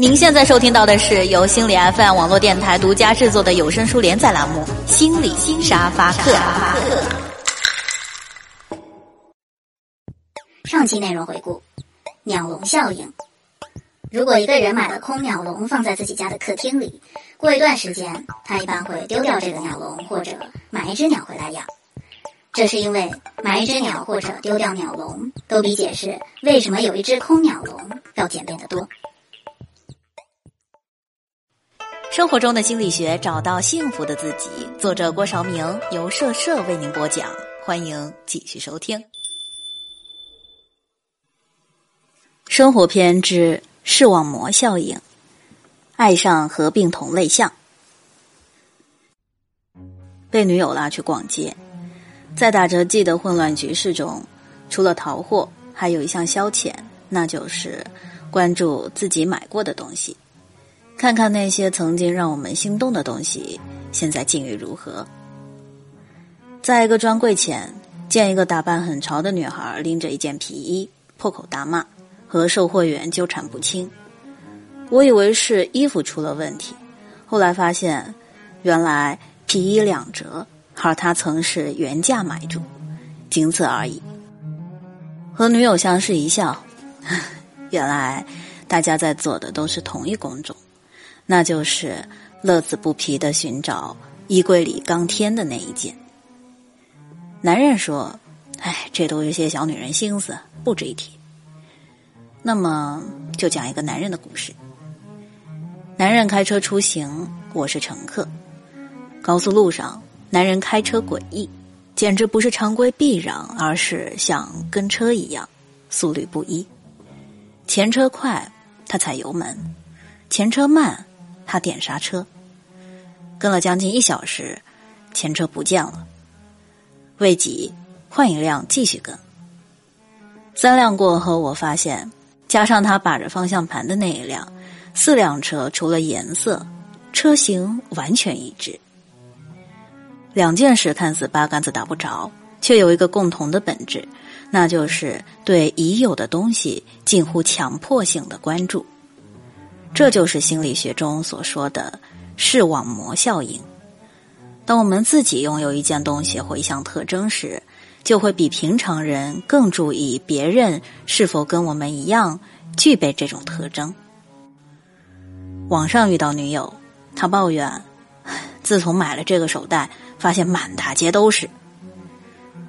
您现在收听到的是由心理 FM 网络电台独家制作的有声书连载栏目《心理新沙发客》。上期内容回顾：鸟笼效应。如果一个人买了空鸟笼放在自己家的客厅里，过一段时间，他一般会丢掉这个鸟笼，或者买一只鸟回来养。这是因为买一只鸟或者丢掉鸟笼，都比解释为什么有一只空鸟笼要简便得多。生活中的心理学，找到幸福的自己。作者郭绍明，由社社为您播讲。欢迎继续收听。生活篇之视网膜效应，爱上合并同类项。被女友拉去逛街，在打折季的混乱局势中，除了淘货，还有一项消遣，那就是关注自己买过的东西。看看那些曾经让我们心动的东西，现在境遇如何？在一个专柜前，见一个打扮很潮的女孩拎着一件皮衣，破口大骂，和售货员纠缠不清。我以为是衣服出了问题，后来发现，原来皮衣两折，而她曾是原价买主，仅此而已。和女友相视一笑，原来大家在做的都是同一工种。那就是乐此不疲的寻找衣柜里刚添的那一件。男人说：“哎，这都是些小女人心思，不值一提。”那么就讲一个男人的故事。男人开车出行，我是乘客。高速路上，男人开车诡异，简直不是常规避让，而是像跟车一样，速率不一。前车快，他踩油门；前车慢。他点刹车，跟了将近一小时，前车不见了。未急，换一辆继续跟。三辆过后，我发现加上他把着方向盘的那一辆，四辆车除了颜色、车型完全一致。两件事看似八竿子打不着，却有一个共同的本质，那就是对已有的东西近乎强迫性的关注。这就是心理学中所说的视网膜效应。当我们自己拥有一件东西或一项特征时，就会比平常人更注意别人是否跟我们一样具备这种特征。网上遇到女友，他抱怨，自从买了这个手袋，发现满大街都是。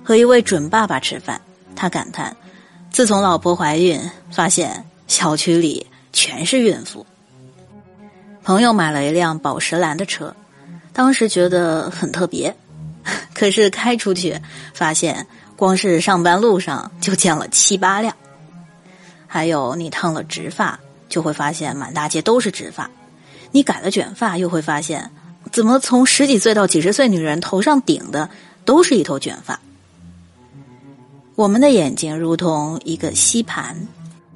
和一位准爸爸吃饭，他感叹，自从老婆怀孕，发现小区里全是孕妇。朋友买了一辆宝石蓝的车，当时觉得很特别，可是开出去发现，光是上班路上就见了七八辆。还有你烫了直发，就会发现满大街都是直发；你改了卷发，又会发现，怎么从十几岁到几十岁女人头上顶的都是一头卷发。我们的眼睛如同一个吸盘。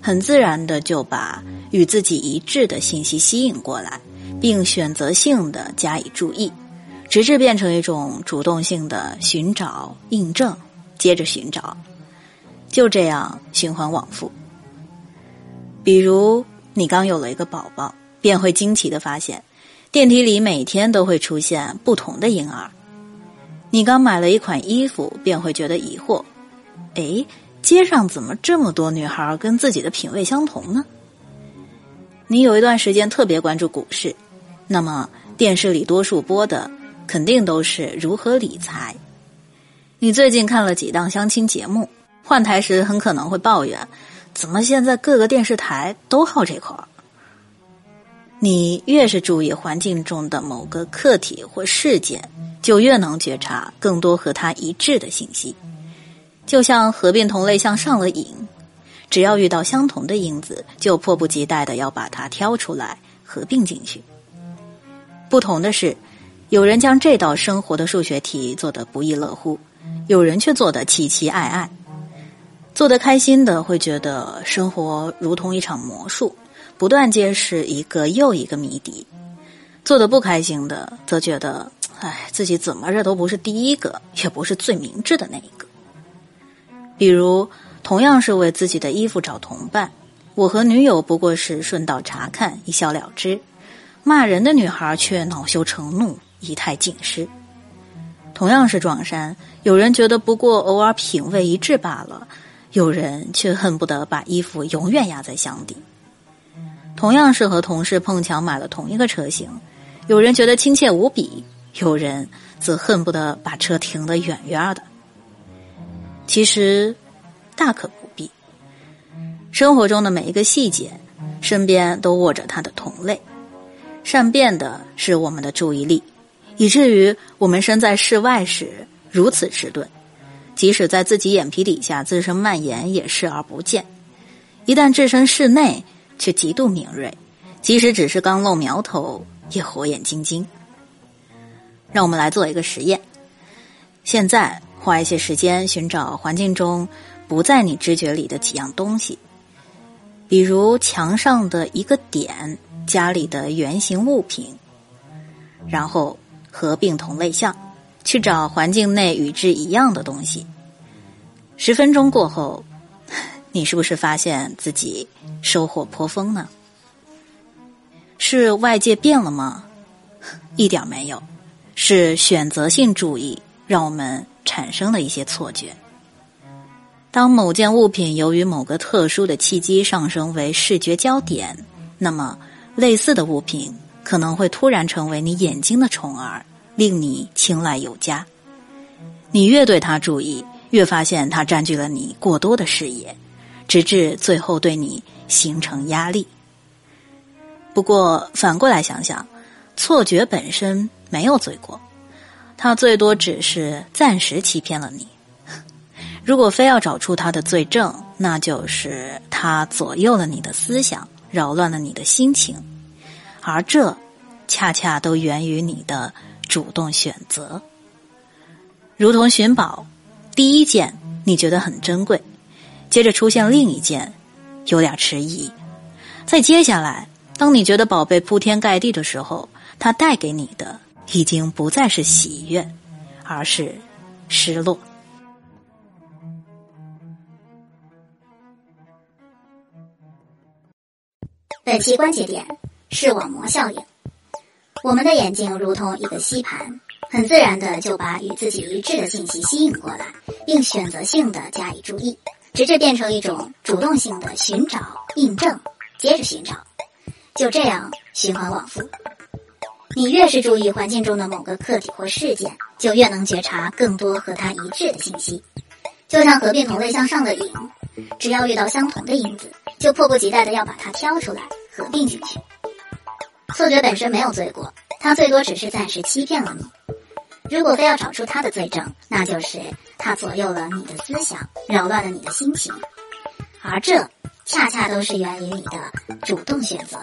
很自然的就把与自己一致的信息吸引过来，并选择性的加以注意，直至变成一种主动性的寻找、印证，接着寻找，就这样循环往复。比如，你刚有了一个宝宝，便会惊奇的发现，电梯里每天都会出现不同的婴儿；你刚买了一款衣服，便会觉得疑惑，哎。街上怎么这么多女孩跟自己的品味相同呢？你有一段时间特别关注股市，那么电视里多数播的肯定都是如何理财。你最近看了几档相亲节目，换台时很可能会抱怨，怎么现在各个电视台都好这口儿？你越是注意环境中的某个客体或事件，就越能觉察更多和它一致的信息。就像合并同类项上了瘾，只要遇到相同的因子，就迫不及待的要把它挑出来合并进去。不同的是，有人将这道生活的数学题做得不亦乐乎，有人却做得凄凄爱爱。做得开心的会觉得生活如同一场魔术，不断揭示一个又一个谜底；做得不开心的则觉得，哎，自己怎么着都不是第一个，也不是最明智的那一个。比如，同样是为自己的衣服找同伴，我和女友不过是顺道查看，一笑了之；骂人的女孩却恼羞成怒，仪态尽失。同样是撞衫，有人觉得不过偶尔品味一致罢了，有人却恨不得把衣服永远压在箱底。同样是和同事碰巧买了同一个车型，有人觉得亲切无比，有人则恨不得把车停得远远的。其实，大可不必。生活中的每一个细节，身边都握着他的同类。善变的是我们的注意力，以至于我们身在室外时如此迟钝，即使在自己眼皮底下滋生蔓延也视而不见；一旦置身室内，却极度敏锐，即使只是刚露苗头，也火眼金睛。让我们来做一个实验，现在花一些时间寻找环境中不在你知觉里的几样东西。比如墙上的一个点，家里的圆形物品，然后合并同类项，去找环境内与之一样的东西。十分钟过后，你是不是发现自己收获颇丰呢？是外界变了吗？一点没有，是选择性注意让我们产生了一些错觉。当某件物品由于某个特殊的契机上升为视觉焦点，那么类似的物品可能会突然成为你眼睛的宠儿，令你青睐有加。你越对它注意，越发现它占据了你过多的视野，直至最后对你形成压力。不过反过来想想，错觉本身没有罪过，他最多只是暂时欺骗了你。如果非要找出他的罪证，那就是他左右了你的思想，扰乱了你的心情，而这恰恰都源于你的主动选择。如同寻宝，第一件你觉得很珍贵，接着出现另一件，有点迟疑，再接下来，当你觉得宝贝铺天盖地的时候，它带给你的已经不再是喜悦，而是失落。本期关节点：视网膜效应。我们的眼睛如同一个吸盘，很自然的就把与自己一致的信息吸引过来，并选择性的加以注意，直至变成一种主动性的寻找、印证，接着寻找，就这样循环往复。你越是注意环境中的某个客体或事件，就越能觉察更多和它一致的信息。就像合并同类向上的影，只要遇到相同的影子。就迫不及待的要把它挑出来合并进去。错觉本身没有罪过，它最多只是暂时欺骗了你。如果非要找出它的罪证，那就是它左右了你的思想，扰乱了你的心情，而这恰恰都是源于你的主动选择。